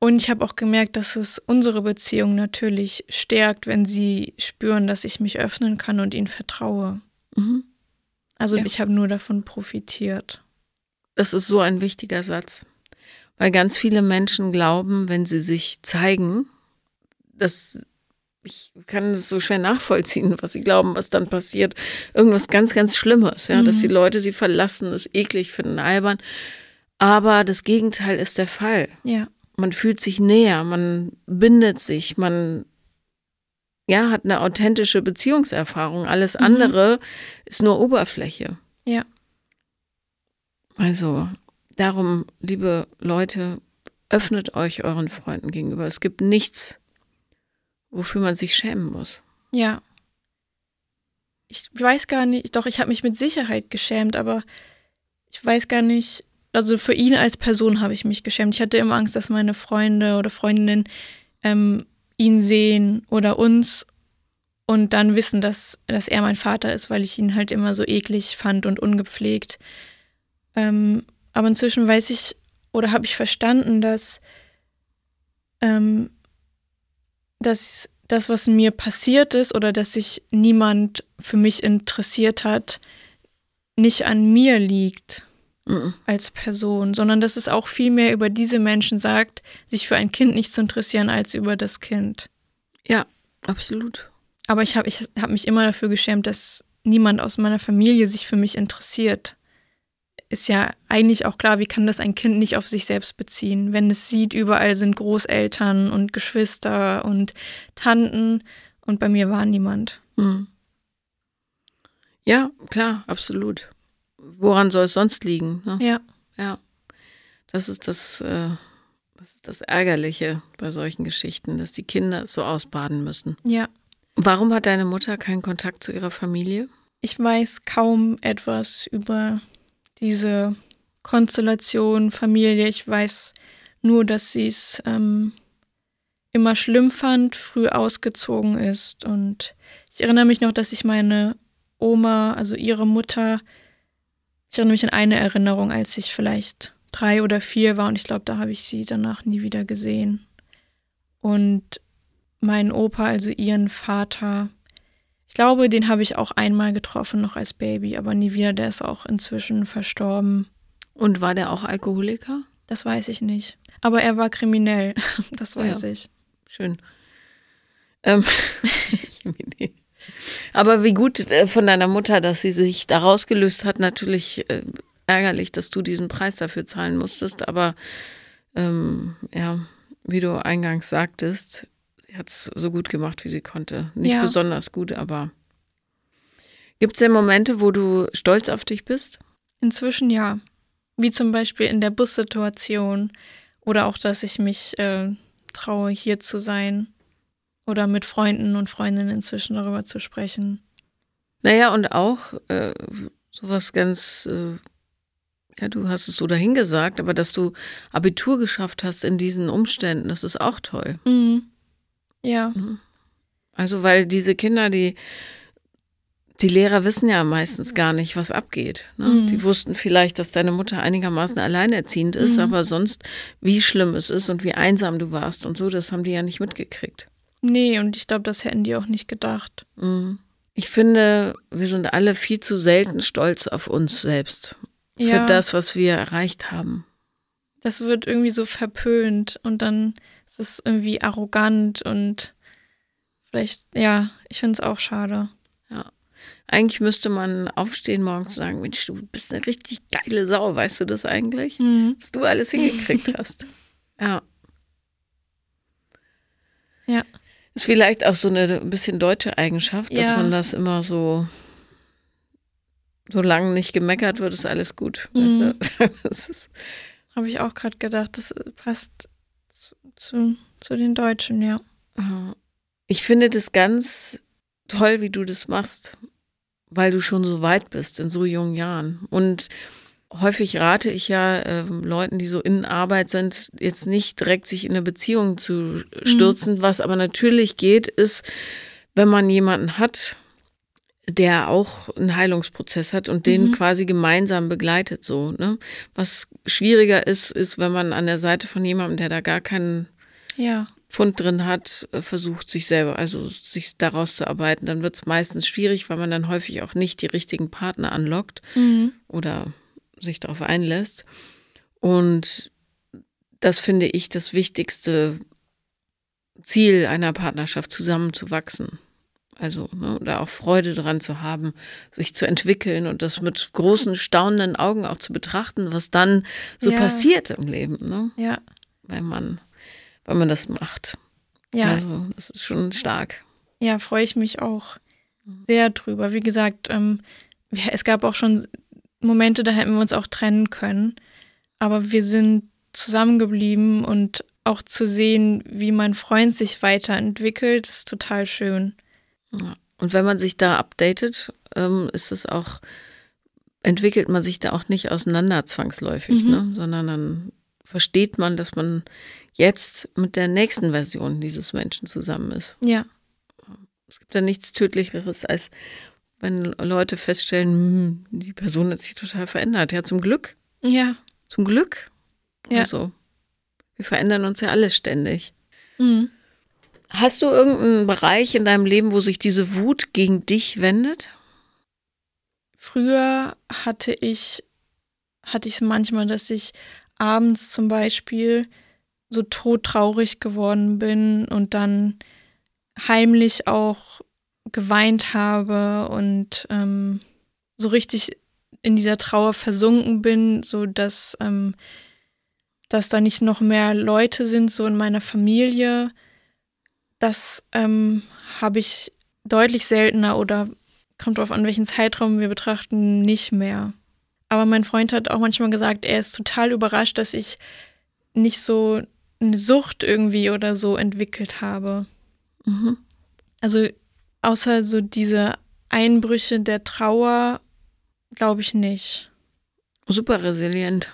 Und ich habe auch gemerkt, dass es unsere Beziehung natürlich stärkt, wenn sie spüren, dass ich mich öffnen kann und ihnen vertraue. Mhm. Also ja. ich habe nur davon profitiert. Das ist so ein wichtiger Satz, weil ganz viele Menschen glauben, wenn sie sich zeigen, dass ich kann es so schwer nachvollziehen, was sie glauben, was dann passiert. Irgendwas ganz, ganz Schlimmes, ja, mhm. dass die Leute sie verlassen, es eklig finden, albern. Aber das Gegenteil ist der Fall. Ja. Man fühlt sich näher, man bindet sich, man ja, hat eine authentische Beziehungserfahrung. Alles mhm. andere ist nur Oberfläche. Ja. Also, darum, liebe Leute, öffnet euch euren Freunden gegenüber. Es gibt nichts, wofür man sich schämen muss. Ja. Ich weiß gar nicht, doch, ich habe mich mit Sicherheit geschämt, aber ich weiß gar nicht, also für ihn als Person habe ich mich geschämt. Ich hatte immer Angst, dass meine Freunde oder Freundinnen ähm, ihn sehen oder uns und dann wissen, dass, dass er mein Vater ist, weil ich ihn halt immer so eklig fand und ungepflegt. Ähm, aber inzwischen weiß ich oder habe ich verstanden, dass ähm, dass das, was mir passiert ist oder dass sich niemand für mich interessiert hat, nicht an mir liegt mhm. als Person, sondern dass es auch viel mehr über diese Menschen sagt, sich für ein Kind nicht zu interessieren, als über das Kind. Ja, absolut. Aber ich habe ich hab mich immer dafür geschämt, dass niemand aus meiner Familie sich für mich interessiert ist ja eigentlich auch klar, wie kann das ein Kind nicht auf sich selbst beziehen, wenn es sieht, überall sind Großeltern und Geschwister und Tanten und bei mir war niemand. Hm. Ja, klar, absolut. Woran soll es sonst liegen? Ne? Ja. Ja. Das ist das, äh, das ist das Ärgerliche bei solchen Geschichten, dass die Kinder es so ausbaden müssen. Ja. Warum hat deine Mutter keinen Kontakt zu ihrer Familie? Ich weiß kaum etwas über diese Konstellation, Familie. Ich weiß nur, dass sie es ähm, immer schlimm fand, früh ausgezogen ist. Und ich erinnere mich noch, dass ich meine Oma, also ihre Mutter, ich erinnere mich an eine Erinnerung, als ich vielleicht drei oder vier war und ich glaube, da habe ich sie danach nie wieder gesehen. Und meinen Opa, also ihren Vater, ich glaube, den habe ich auch einmal getroffen, noch als Baby, aber nie wieder. Der ist auch inzwischen verstorben. Und war der auch Alkoholiker? Das weiß ich nicht. Aber er war kriminell, das weiß ja. ich. Schön. Ähm, aber wie gut äh, von deiner Mutter, dass sie sich da rausgelöst hat. Natürlich äh, ärgerlich, dass du diesen Preis dafür zahlen musstest. Aber ähm, ja, wie du eingangs sagtest, hat es so gut gemacht, wie sie konnte. Nicht ja. besonders gut, aber gibt es denn Momente, wo du stolz auf dich bist? Inzwischen ja. Wie zum Beispiel in der Bussituation oder auch, dass ich mich äh, traue, hier zu sein oder mit Freunden und Freundinnen inzwischen darüber zu sprechen. Naja, und auch äh, sowas ganz, äh, ja, du hast es so dahingesagt, aber dass du Abitur geschafft hast in diesen Umständen, das ist auch toll. Mhm. Ja. Mhm. Also, weil diese Kinder, die, die Lehrer wissen ja meistens gar nicht, was abgeht. Ne? Mhm. Die wussten vielleicht, dass deine Mutter einigermaßen alleinerziehend ist, mhm. aber sonst, wie schlimm es ist und wie einsam du warst und so, das haben die ja nicht mitgekriegt. Nee, und ich glaube, das hätten die auch nicht gedacht. Mhm. Ich finde, wir sind alle viel zu selten stolz auf uns selbst. Für ja. das, was wir erreicht haben. Das wird irgendwie so verpönt und dann Es ist irgendwie arrogant und vielleicht, ja, ich finde es auch schade. Ja. Eigentlich müsste man aufstehen morgens und sagen, Mensch, du bist eine richtig geile Sau, weißt du das eigentlich? Mhm. Was du alles hingekriegt hast. Ja. Ja. Ist vielleicht auch so eine ein bisschen deutsche Eigenschaft, dass ja. man das immer so, solange nicht gemeckert wird, ist alles gut. Mhm. Habe ich auch gerade gedacht, das passt zu, zu, den Deutschen, ja. Ich finde das ganz toll, wie du das machst, weil du schon so weit bist in so jungen Jahren. Und häufig rate ich ja äh, Leuten, die so in Arbeit sind, jetzt nicht direkt sich in eine Beziehung zu stürzen. Mhm. Was aber natürlich geht, ist, wenn man jemanden hat, der auch einen Heilungsprozess hat und den mhm. quasi gemeinsam begleitet, so, ne? Was schwieriger ist, ist, wenn man an der Seite von jemandem, der da gar keinen ja. Pfund drin hat, äh, versucht sich selber, also sich daraus zu arbeiten, dann wird es meistens schwierig, weil man dann häufig auch nicht die richtigen Partner anlockt mhm. oder sich darauf einlässt. Und das finde ich das wichtigste Ziel einer Partnerschaft, zusammenzuwachsen. Also, ne, da auch Freude dran zu haben, sich zu entwickeln und das mit großen, staunenden Augen auch zu betrachten, was dann so ja. passiert im Leben. Ne? Ja. Wenn man, wenn man das macht. Ja. Also, das ist schon stark. Ja, freue ich mich auch sehr drüber. Wie gesagt, ähm, es gab auch schon Momente, da hätten wir uns auch trennen können. Aber wir sind zusammengeblieben und auch zu sehen, wie mein Freund sich weiterentwickelt, ist total schön. Ja. Und wenn man sich da updatet, ähm, ist es auch, entwickelt man sich da auch nicht auseinander zwangsläufig, mhm. ne? sondern dann versteht man, dass man jetzt mit der nächsten Version dieses Menschen zusammen ist. Ja. Es gibt ja nichts Tödlicheres, als wenn Leute feststellen, hm, die Person hat sich total verändert. Ja, zum Glück. Ja. Zum Glück. Ja. Also, wir verändern uns ja alle ständig. Mhm. Hast du irgendeinen Bereich in deinem Leben, wo sich diese Wut gegen dich wendet? Früher hatte ich hatte ich es manchmal, dass ich abends zum Beispiel so todtraurig geworden bin und dann heimlich auch geweint habe und ähm, so richtig in dieser Trauer versunken bin, so dass ähm, dass da nicht noch mehr Leute sind so in meiner Familie. Das ähm, habe ich deutlich seltener oder kommt darauf an, welchen Zeitraum wir betrachten, nicht mehr. Aber mein Freund hat auch manchmal gesagt, er ist total überrascht, dass ich nicht so eine Sucht irgendwie oder so entwickelt habe. Mhm. Also außer so diese Einbrüche der Trauer, glaube ich nicht. Super resilient.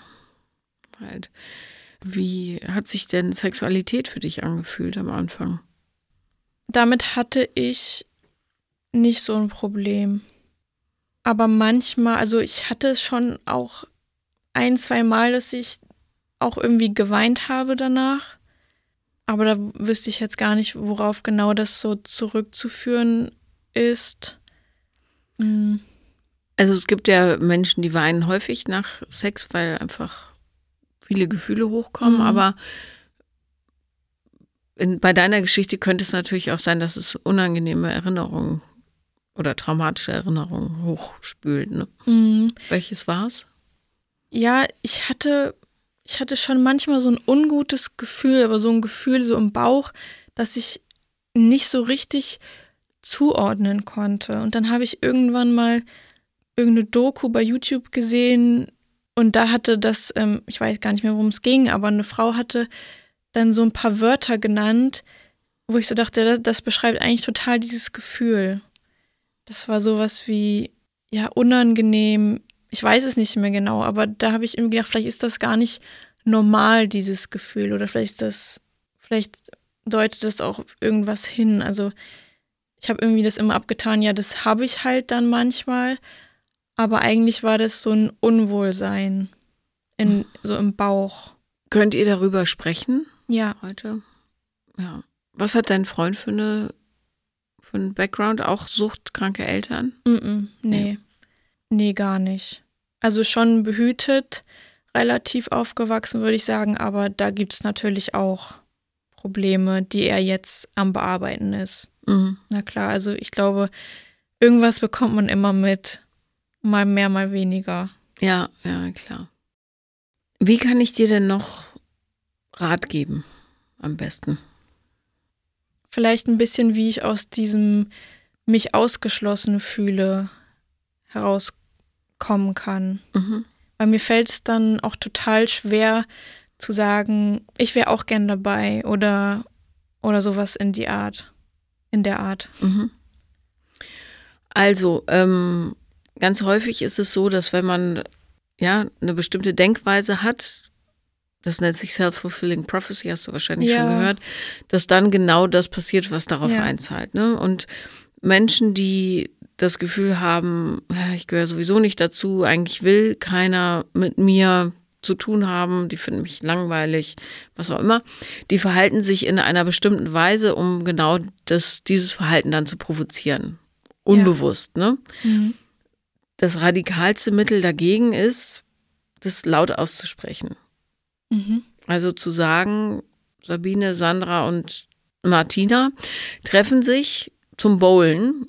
Halt. Wie hat sich denn Sexualität für dich angefühlt am Anfang? Damit hatte ich nicht so ein Problem. Aber manchmal, also ich hatte es schon auch ein, zwei Mal, dass ich auch irgendwie geweint habe danach. Aber da wüsste ich jetzt gar nicht, worauf genau das so zurückzuführen ist. Mhm. Also es gibt ja Menschen, die weinen häufig nach Sex, weil einfach viele Gefühle hochkommen, mhm. aber in, bei deiner Geschichte könnte es natürlich auch sein, dass es unangenehme Erinnerungen oder traumatische Erinnerungen hochspült. Ne? Mhm. Welches war es? Ja, ich hatte ich hatte schon manchmal so ein ungutes Gefühl, aber so ein Gefühl so im Bauch, dass ich nicht so richtig zuordnen konnte. Und dann habe ich irgendwann mal irgendeine Doku bei YouTube gesehen und da hatte das, ähm, ich weiß gar nicht mehr, worum es ging, aber eine Frau hatte dann so ein paar Wörter genannt, wo ich so dachte, das, beschreibt eigentlich total dieses Gefühl. Das war sowas wie, ja, unangenehm, ich weiß es nicht mehr genau, aber da habe ich irgendwie gedacht, vielleicht ist das gar nicht normal, dieses Gefühl, oder vielleicht ist das, vielleicht deutet das auch irgendwas hin. Also ich habe irgendwie das immer abgetan, ja, das habe ich halt dann manchmal, aber eigentlich war das so ein Unwohlsein in, so im Bauch. Könnt ihr darüber sprechen? Ja. Heute? Ja. Was hat dein Freund für eine für einen Background? Auch suchtkranke Eltern? Mm, -mm nee. nee. Nee, gar nicht. Also schon behütet, relativ aufgewachsen, würde ich sagen, aber da gibt es natürlich auch Probleme, die er jetzt am Bearbeiten ist. Mhm. Na klar, also ich glaube, irgendwas bekommt man immer mit. Mal mehr, mal weniger. Ja, ja, klar. Wie kann ich dir denn noch Rat geben? Am besten. Vielleicht ein bisschen, wie ich aus diesem mich ausgeschlossen fühle herauskommen kann. Mhm. Weil mir fällt es dann auch total schwer zu sagen, ich wäre auch gern dabei oder, oder sowas in die Art, in der Art. Mhm. Also, ähm, ganz häufig ist es so, dass wenn man ja eine bestimmte Denkweise hat, das nennt sich Self-Fulfilling Prophecy, hast du wahrscheinlich ja. schon gehört, dass dann genau das passiert, was darauf ja. einzahlt. Ne? Und Menschen, die das Gefühl haben, ich gehöre sowieso nicht dazu, eigentlich will keiner mit mir zu tun haben, die finden mich langweilig, was auch immer, die verhalten sich in einer bestimmten Weise, um genau das, dieses Verhalten dann zu provozieren. Unbewusst, ja. ne? Mhm. Das radikalste Mittel dagegen ist, das laut auszusprechen. Mhm. Also zu sagen, Sabine, Sandra und Martina treffen sich zum Bowlen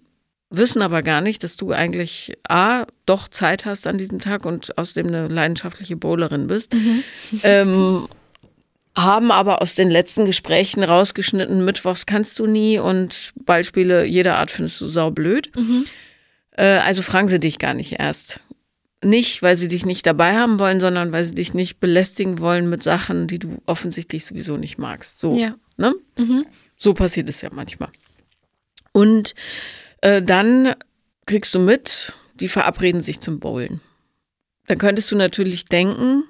wissen aber gar nicht, dass du eigentlich A, doch Zeit hast an diesem Tag und außerdem eine leidenschaftliche Bowlerin bist. Mhm. Ähm, haben aber aus den letzten Gesprächen rausgeschnitten, Mittwochs kannst du nie und Ballspiele jeder Art findest du saublöd. Mhm. Äh, also fragen sie dich gar nicht erst. Nicht, weil sie dich nicht dabei haben wollen, sondern weil sie dich nicht belästigen wollen mit Sachen, die du offensichtlich sowieso nicht magst. So, ja. ne? Mhm. so passiert es ja manchmal. Und äh, dann kriegst du mit, die verabreden sich zum Bowlen. Dann könntest du natürlich denken,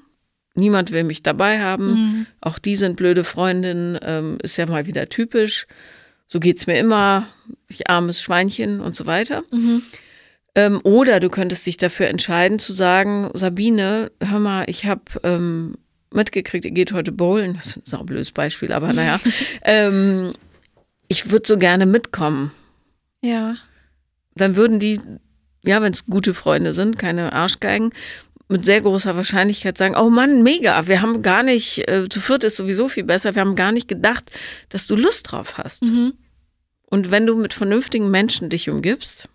niemand will mich dabei haben, mhm. auch die sind blöde Freundinnen, ähm, ist ja mal wieder typisch. So geht's mir immer, ich armes Schweinchen und so weiter. Mhm. Ähm, oder du könntest dich dafür entscheiden zu sagen, Sabine, hör mal, ich habe ähm, mitgekriegt, ihr geht heute bowlen. Das ist ein saublödes Beispiel, aber naja. ähm, ich würde so gerne mitkommen. Ja. Dann würden die, ja, wenn es gute Freunde sind, keine Arschgeigen, mit sehr großer Wahrscheinlichkeit sagen, oh Mann, mega, wir haben gar nicht, äh, zu viert ist sowieso viel besser, wir haben gar nicht gedacht, dass du Lust drauf hast. Mhm. Und wenn du mit vernünftigen Menschen dich umgibst,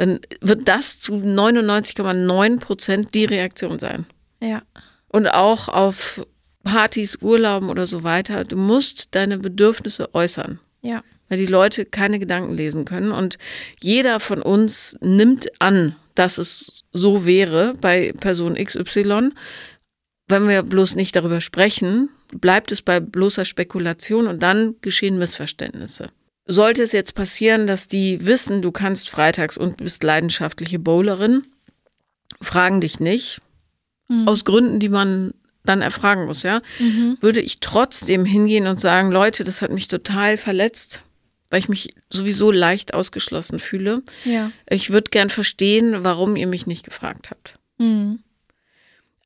dann wird das zu 99,9 Prozent die Reaktion sein. Ja. Und auch auf Partys, Urlauben oder so weiter. Du musst deine Bedürfnisse äußern. Ja weil die Leute keine Gedanken lesen können. Und jeder von uns nimmt an, dass es so wäre bei Person XY. Wenn wir bloß nicht darüber sprechen, bleibt es bei bloßer Spekulation und dann geschehen Missverständnisse. Sollte es jetzt passieren, dass die wissen, du kannst freitags und bist leidenschaftliche Bowlerin, fragen dich nicht, mhm. aus Gründen, die man dann erfragen muss, ja, mhm. würde ich trotzdem hingehen und sagen, Leute, das hat mich total verletzt weil ich mich sowieso leicht ausgeschlossen fühle. Ja. Ich würde gern verstehen, warum ihr mich nicht gefragt habt. Mhm.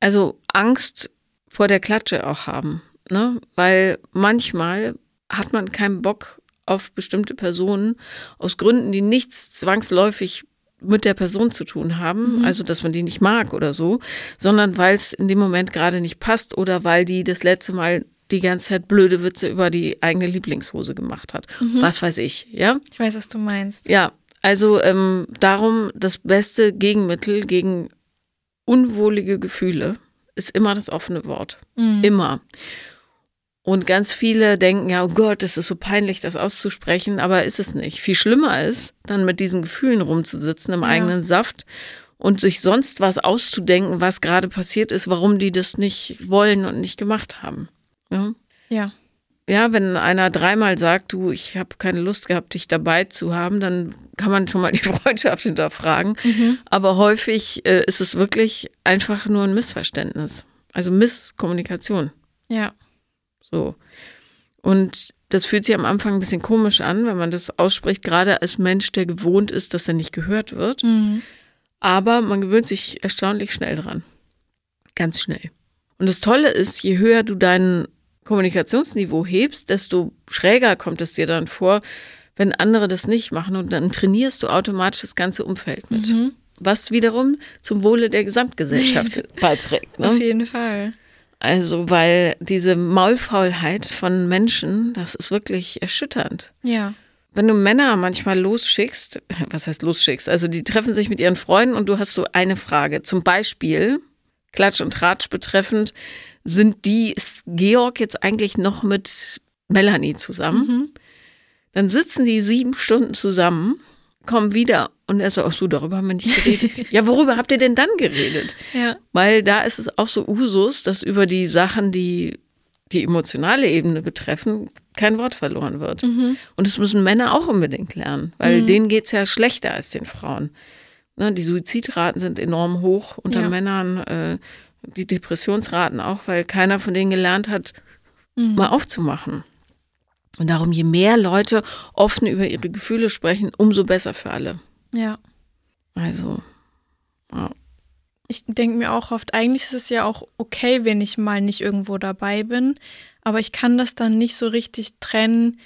Also Angst vor der Klatsche auch haben, ne? Weil manchmal hat man keinen Bock auf bestimmte Personen aus Gründen, die nichts zwangsläufig mit der Person zu tun haben, mhm. also dass man die nicht mag oder so, sondern weil es in dem Moment gerade nicht passt oder weil die das letzte Mal die ganze Zeit blöde Witze über die eigene Lieblingshose gemacht hat. Mhm. Was weiß ich, ja? Ich weiß, was du meinst. Ja, also ähm, darum das beste Gegenmittel gegen unwohlige Gefühle ist immer das offene Wort. Mhm. Immer. Und ganz viele denken, ja, oh Gott, es ist so peinlich, das auszusprechen, aber ist es nicht. Viel schlimmer ist, dann mit diesen Gefühlen rumzusitzen im ja. eigenen Saft und sich sonst was auszudenken, was gerade passiert ist, warum die das nicht wollen und nicht gemacht haben. Ja. Ja. Ja, wenn einer dreimal sagt, du, ich habe keine Lust gehabt, dich dabei zu haben, dann kann man schon mal die Freundschaft hinterfragen. Mhm. Aber häufig äh, ist es wirklich einfach nur ein Missverständnis. Also Misskommunikation. Ja. So. Und das fühlt sich am Anfang ein bisschen komisch an, wenn man das ausspricht, gerade als Mensch, der gewohnt ist, dass er nicht gehört wird. Mhm. Aber man gewöhnt sich erstaunlich schnell dran. Ganz schnell. Und das Tolle ist, je höher du dein Kommunikationsniveau hebst, desto schräger kommt es dir dann vor, wenn andere das nicht machen. Und dann trainierst du automatisch das ganze Umfeld mit. Mhm. Was wiederum zum Wohle der Gesamtgesellschaft beiträgt. Ne? Auf jeden Fall. Also, weil diese Maulfaulheit von Menschen, das ist wirklich erschütternd. Ja. Wenn du Männer manchmal losschickst, was heißt losschickst? Also, die treffen sich mit ihren Freunden und du hast so eine Frage. Zum Beispiel, Klatsch und Tratsch betreffend, sind die, ist Georg jetzt eigentlich noch mit Melanie zusammen? Mhm. Dann sitzen die sieben Stunden zusammen, kommen wieder und er sagt, ach so, darüber haben wir nicht geredet. ja, worüber habt ihr denn dann geredet? Ja. Weil da ist es auch so Usus, dass über die Sachen, die die emotionale Ebene betreffen, kein Wort verloren wird. Mhm. Und das müssen Männer auch unbedingt lernen, weil mhm. denen geht es ja schlechter als den Frauen. Ne, die Suizidraten sind enorm hoch unter ja. Männern, äh, die Depressionsraten auch, weil keiner von denen gelernt hat, mhm. mal aufzumachen. Und darum, je mehr Leute offen über ihre Gefühle sprechen, umso besser für alle. Ja. Also, ja. Ich denke mir auch oft, eigentlich ist es ja auch okay, wenn ich mal nicht irgendwo dabei bin, aber ich kann das dann nicht so richtig trennen.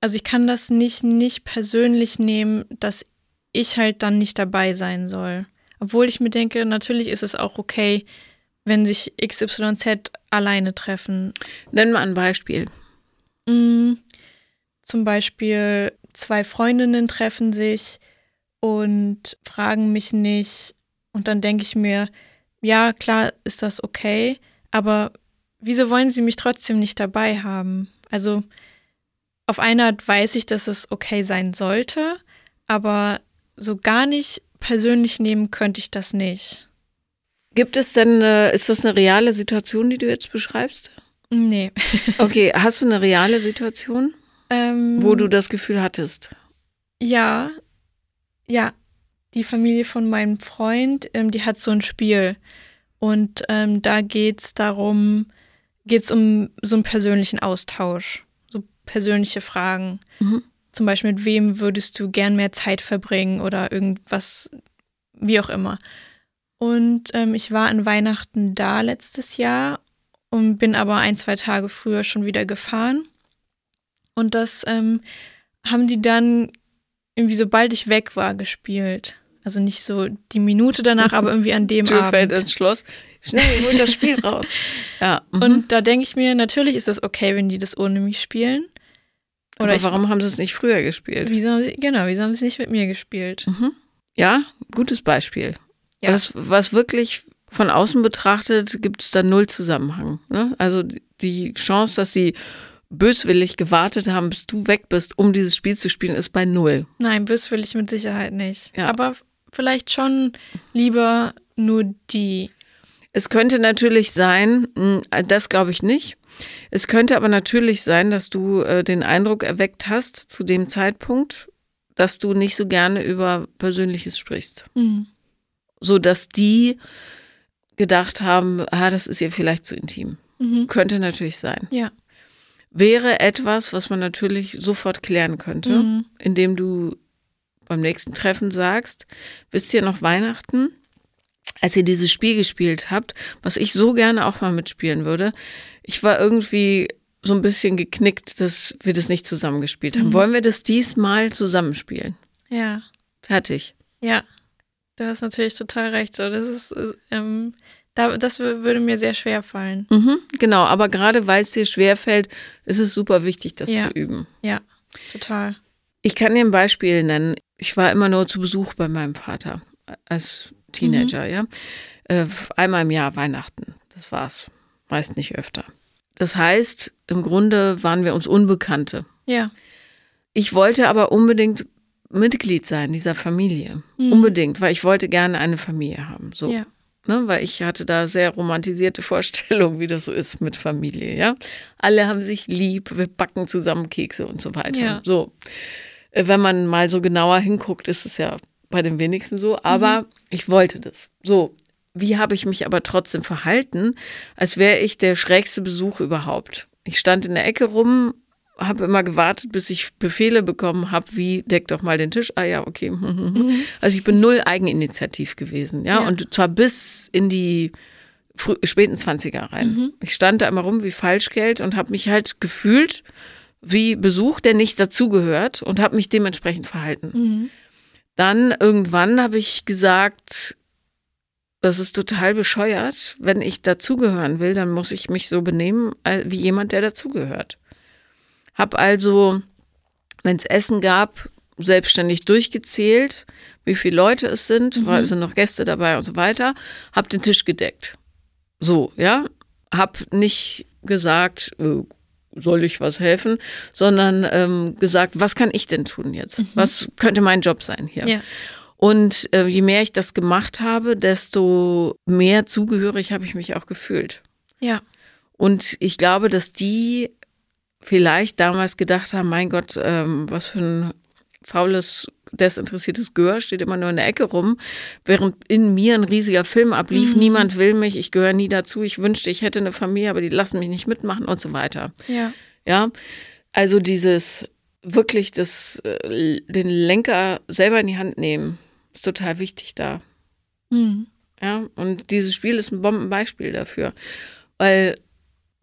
Also ich kann das nicht nicht persönlich nehmen, dass ich halt dann nicht dabei sein soll. Obwohl ich mir denke, natürlich ist es auch okay, wenn sich XYZ alleine treffen. Nenn mal ein Beispiel. Mm, zum Beispiel zwei Freundinnen treffen sich und fragen mich nicht. Und dann denke ich mir, ja, klar ist das okay, aber wieso wollen sie mich trotzdem nicht dabei haben? Also auf eine Art weiß ich, dass es okay sein sollte, aber so gar nicht persönlich nehmen könnte ich das nicht. Gibt es denn, ist das eine reale Situation, die du jetzt beschreibst? Nee. okay, hast du eine reale Situation, ähm, wo du das Gefühl hattest? Ja, ja. Die Familie von meinem Freund, ähm, die hat so ein Spiel. Und ähm, da geht es darum, geht es um so einen persönlichen Austausch, so persönliche Fragen. Mhm. Zum Beispiel, mit wem würdest du gern mehr Zeit verbringen oder irgendwas, wie auch immer. Und ähm, ich war an Weihnachten da letztes Jahr und bin aber ein, zwei Tage früher schon wieder gefahren. Und das ähm, haben die dann irgendwie, sobald ich weg war, gespielt. Also nicht so die Minute danach, aber irgendwie an dem Tür Abend. fällt ins Schloss. Schnell, holt das Spiel raus. Ja. Mhm. Und da denke ich mir, natürlich ist es okay, wenn die das ohne mich spielen. Oder aber warum ich, haben sie es nicht früher gespielt? Wieso haben sie, genau, wieso haben sie es nicht mit mir gespielt? Mhm. Ja, gutes Beispiel. Ja. Was, was wirklich von außen betrachtet, gibt es da null Zusammenhang. Ne? Also die Chance, dass sie böswillig gewartet haben, bis du weg bist, um dieses Spiel zu spielen, ist bei null. Nein, böswillig mit Sicherheit nicht. Ja. Aber vielleicht schon lieber nur die. Es könnte natürlich sein, hm, das glaube ich nicht. Es könnte aber natürlich sein, dass du äh, den Eindruck erweckt hast zu dem Zeitpunkt, dass du nicht so gerne über Persönliches sprichst. Mhm. So dass die gedacht haben, ah, das ist ihr vielleicht zu intim. Mhm. Könnte natürlich sein. Ja. Wäre etwas, was man natürlich sofort klären könnte, mhm. indem du beim nächsten Treffen sagst, wisst ihr noch Weihnachten, als ihr dieses Spiel gespielt habt, was ich so gerne auch mal mitspielen würde, ich war irgendwie so ein bisschen geknickt, dass wir das nicht zusammengespielt haben. Mhm. Wollen wir das diesmal zusammenspielen? Ja. Fertig. Ja. Du hast natürlich total recht. So, das ist, ähm, da, das würde mir sehr schwer fallen. Mhm, genau, aber gerade weil es dir schwer fällt, ist es super wichtig, das ja. zu üben. Ja, total. Ich kann dir ein Beispiel nennen. Ich war immer nur zu Besuch bei meinem Vater als Teenager, mhm. ja. Äh, einmal im Jahr Weihnachten. Das war's. Meist nicht öfter. Das heißt, im Grunde waren wir uns Unbekannte. Ja. Ich wollte aber unbedingt Mitglied sein dieser Familie. Mhm. Unbedingt, weil ich wollte gerne eine Familie haben. So. Ja. Ne, weil ich hatte da sehr romantisierte Vorstellungen, wie das so ist mit Familie, ja. Alle haben sich lieb, wir backen zusammen Kekse und so weiter. Ja. So. Äh, wenn man mal so genauer hinguckt, ist es ja bei den wenigsten so, aber mhm. ich wollte das. So. Wie habe ich mich aber trotzdem verhalten, als wäre ich der schrägste Besuch überhaupt? Ich stand in der Ecke rum, habe immer gewartet, bis ich Befehle bekommen habe, wie deck doch mal den Tisch. Ah ja, okay. Also ich bin null Eigeninitiativ gewesen, ja, ja. und zwar bis in die späten 20er rein. Mhm. Ich stand da immer rum wie Falschgeld und habe mich halt gefühlt wie Besuch, der nicht dazugehört und habe mich dementsprechend verhalten. Mhm. Dann irgendwann habe ich gesagt, Das ist total bescheuert. Wenn ich dazugehören will, dann muss ich mich so benehmen wie jemand, der dazugehört. Hab also, wenn es Essen gab, selbstständig durchgezählt, wie viele Leute es sind, mhm. weil sind noch Gäste dabei und so weiter. Hab den Tisch gedeckt. So, ja. Hab nicht gesagt, äh, soll ich was helfen, sondern ähm, gesagt, was kann ich denn tun jetzt? Mhm. Was könnte mein Job sein hier? Ja. Und äh, je mehr ich das gemacht habe, desto mehr zugehörig habe ich mich auch gefühlt. Ja. Und ich glaube, dass die vielleicht damals gedacht haben, mein Gott, ähm, was für ein faules, desinteressiertes Gehör steht immer nur in der Ecke rum, während in mir ein riesiger Film ablief. Mhm. Niemand will mich, ich gehöre nie dazu. Ich wünschte, ich hätte eine Familie, aber die lassen mich nicht mitmachen und so weiter. Ja. Ja. Also dieses wirklich das, äh, den Lenker selber in die Hand nehmen ist total wichtig da. Mhm. Ja, und dieses Spiel ist ein Bombenbeispiel dafür. Weil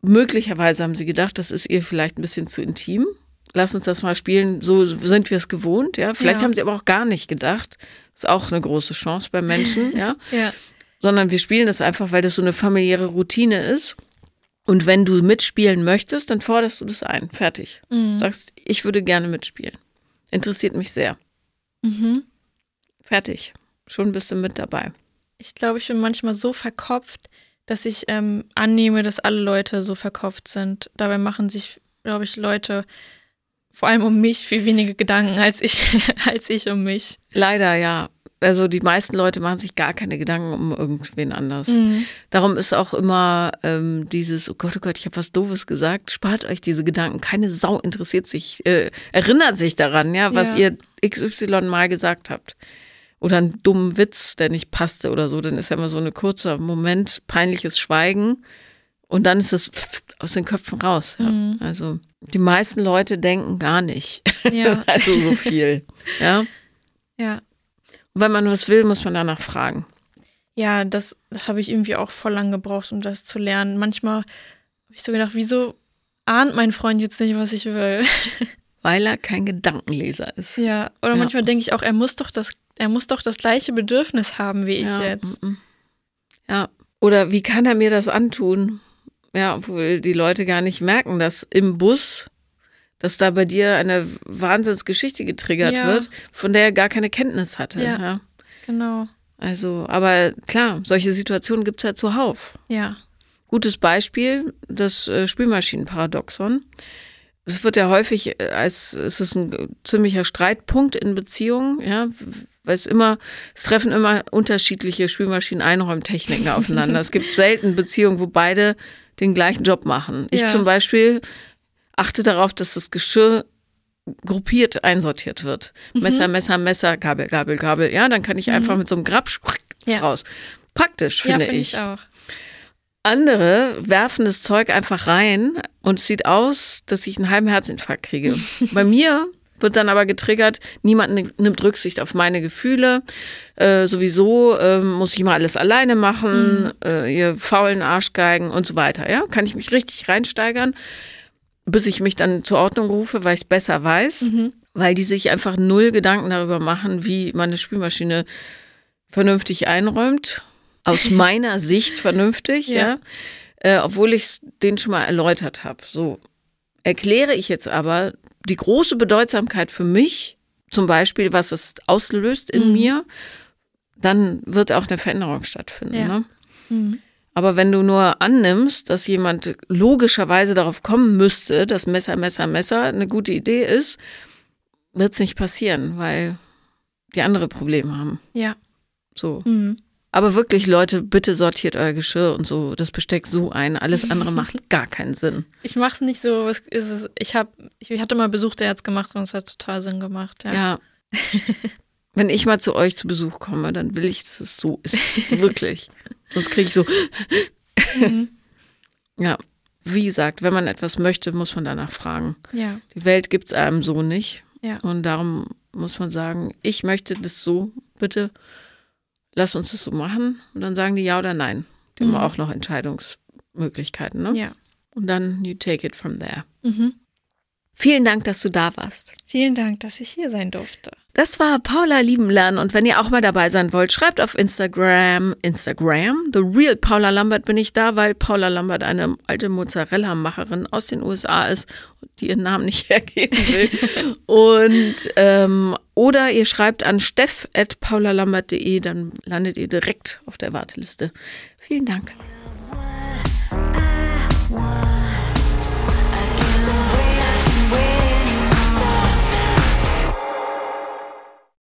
möglicherweise haben sie gedacht, das ist ihr vielleicht ein bisschen zu intim. Lass uns das mal spielen, so sind wir es gewohnt, ja. Vielleicht ja. haben sie aber auch gar nicht gedacht. Ist auch eine große Chance bei Menschen, ja. ja. Sondern wir spielen das einfach, weil das so eine familiäre Routine ist. Und wenn du mitspielen möchtest, dann forderst du das ein. Fertig. Mhm. Sagst, ich würde gerne mitspielen. Interessiert mich sehr. Mhm. Fertig. Schon bist du mit dabei. Ich glaube, ich bin manchmal so verkopft, dass ich ähm, annehme, dass alle Leute so verkopft sind. Dabei machen sich, glaube ich, Leute vor allem um mich viel weniger Gedanken als ich, als ich um mich. Leider, ja. Also die meisten Leute machen sich gar keine Gedanken um irgendwen anders. Mhm. Darum ist auch immer ähm, dieses, oh Gott, oh Gott, ich habe was Doofes gesagt, spart euch diese Gedanken. Keine Sau interessiert sich, äh, erinnert sich daran, ja, was ja. ihr XY mal gesagt habt oder einen dummen Witz, der nicht passte oder so, dann ist ja immer so ein kurzer Moment, peinliches Schweigen und dann ist es aus den Köpfen raus. Ja. Mhm. Also die meisten Leute denken gar nicht. Ja. also so viel. Ja. Ja. Und wenn man was will, muss man danach fragen. Ja, das habe ich irgendwie auch voll lang gebraucht, um das zu lernen. Manchmal habe ich so gedacht, wieso ahnt mein Freund jetzt nicht, was ich will? Weil er kein Gedankenleser ist. Ja, oder ja. manchmal denke ich auch, er muss doch das er muss doch das gleiche Bedürfnis haben wie ich ja, jetzt. Mm, mm. Ja. Oder wie kann er mir das antun? Ja, obwohl die Leute gar nicht merken, dass im Bus, dass da bei dir eine Wahnsinnsgeschichte getriggert ja. wird, von der er gar keine Kenntnis hatte. Ja, ja. genau. Also, aber klar, solche Situationen gibt es ja zuhauf. Ja. Gutes Beispiel, das äh, Spülmaschinenparadoxon. Es wird ja häufig äh, als es ist ein ziemlicher Streitpunkt in Beziehungen, ja, weil es immer, es treffen immer unterschiedliche Spülmaschinen-Einräumtechniken aufeinander. es gibt selten Beziehungen, wo beide den gleichen Job machen. Ich ja. zum Beispiel achte darauf, dass das Geschirr gruppiert einsortiert wird. Mhm. Messer, Messer, Messer, Gabel, Gabel, Gabel. Ja, dann kann ich mhm. einfach mit so einem Grabsch ja. raus. Praktisch, finde ja, find ich. ich auch. Andere werfen das Zeug einfach rein und es sieht aus, dass ich einen halben Herzinfarkt kriege. Bei mir wird dann aber getriggert, niemand nimmt Rücksicht auf meine Gefühle. Äh, sowieso äh, muss ich mal alles alleine machen, mhm. äh, ihr faulen Arschgeigen und so weiter. Ja, kann ich mich richtig reinsteigern, bis ich mich dann zur Ordnung rufe, weil ich es besser weiß, mhm. weil die sich einfach null Gedanken darüber machen, wie man eine Spülmaschine vernünftig einräumt. Aus meiner Sicht vernünftig, ja. ja. Äh, obwohl ich es denen schon mal erläutert habe. So erkläre ich jetzt aber die große Bedeutsamkeit für mich, zum Beispiel, was es auslöst in mhm. mir, dann wird auch eine Veränderung stattfinden. Ja. Ne? Mhm. Aber wenn du nur annimmst, dass jemand logischerweise darauf kommen müsste, dass Messer, Messer, Messer eine gute Idee ist, wird es nicht passieren, weil die andere Probleme haben. Ja. So. Mhm. Aber wirklich, Leute, bitte sortiert euer Geschirr und so, das Besteck so ein. Alles andere macht gar keinen Sinn. Ich mache es nicht so. Ich, hab, ich hatte mal Besuch, der hat gemacht und es hat total Sinn gemacht. Ja. ja. Wenn ich mal zu euch zu Besuch komme, dann will ich, dass es so ist. Wirklich. Sonst kriege ich so. Mhm. Ja. Wie gesagt, wenn man etwas möchte, muss man danach fragen. Ja. Die Welt gibt es einem so nicht. Ja. Und darum muss man sagen, ich möchte das so, bitte lass uns das so machen. Und dann sagen die ja oder nein. Die mhm. haben auch noch Entscheidungsmöglichkeiten, ne? Ja. Und dann you take it from there. Mhm. Vielen Dank, dass du da warst. Vielen Dank, dass ich hier sein durfte. Das war Paula lieben lernen und wenn ihr auch mal dabei sein wollt, schreibt auf Instagram, Instagram, The Real Paula Lambert bin ich da, weil Paula Lambert eine alte Mozzarella-Macherin aus den USA ist, die ihren Namen nicht hergeben will. und ähm, oder ihr schreibt an steff.paulalambert.de, dann landet ihr direkt auf der Warteliste. Vielen Dank.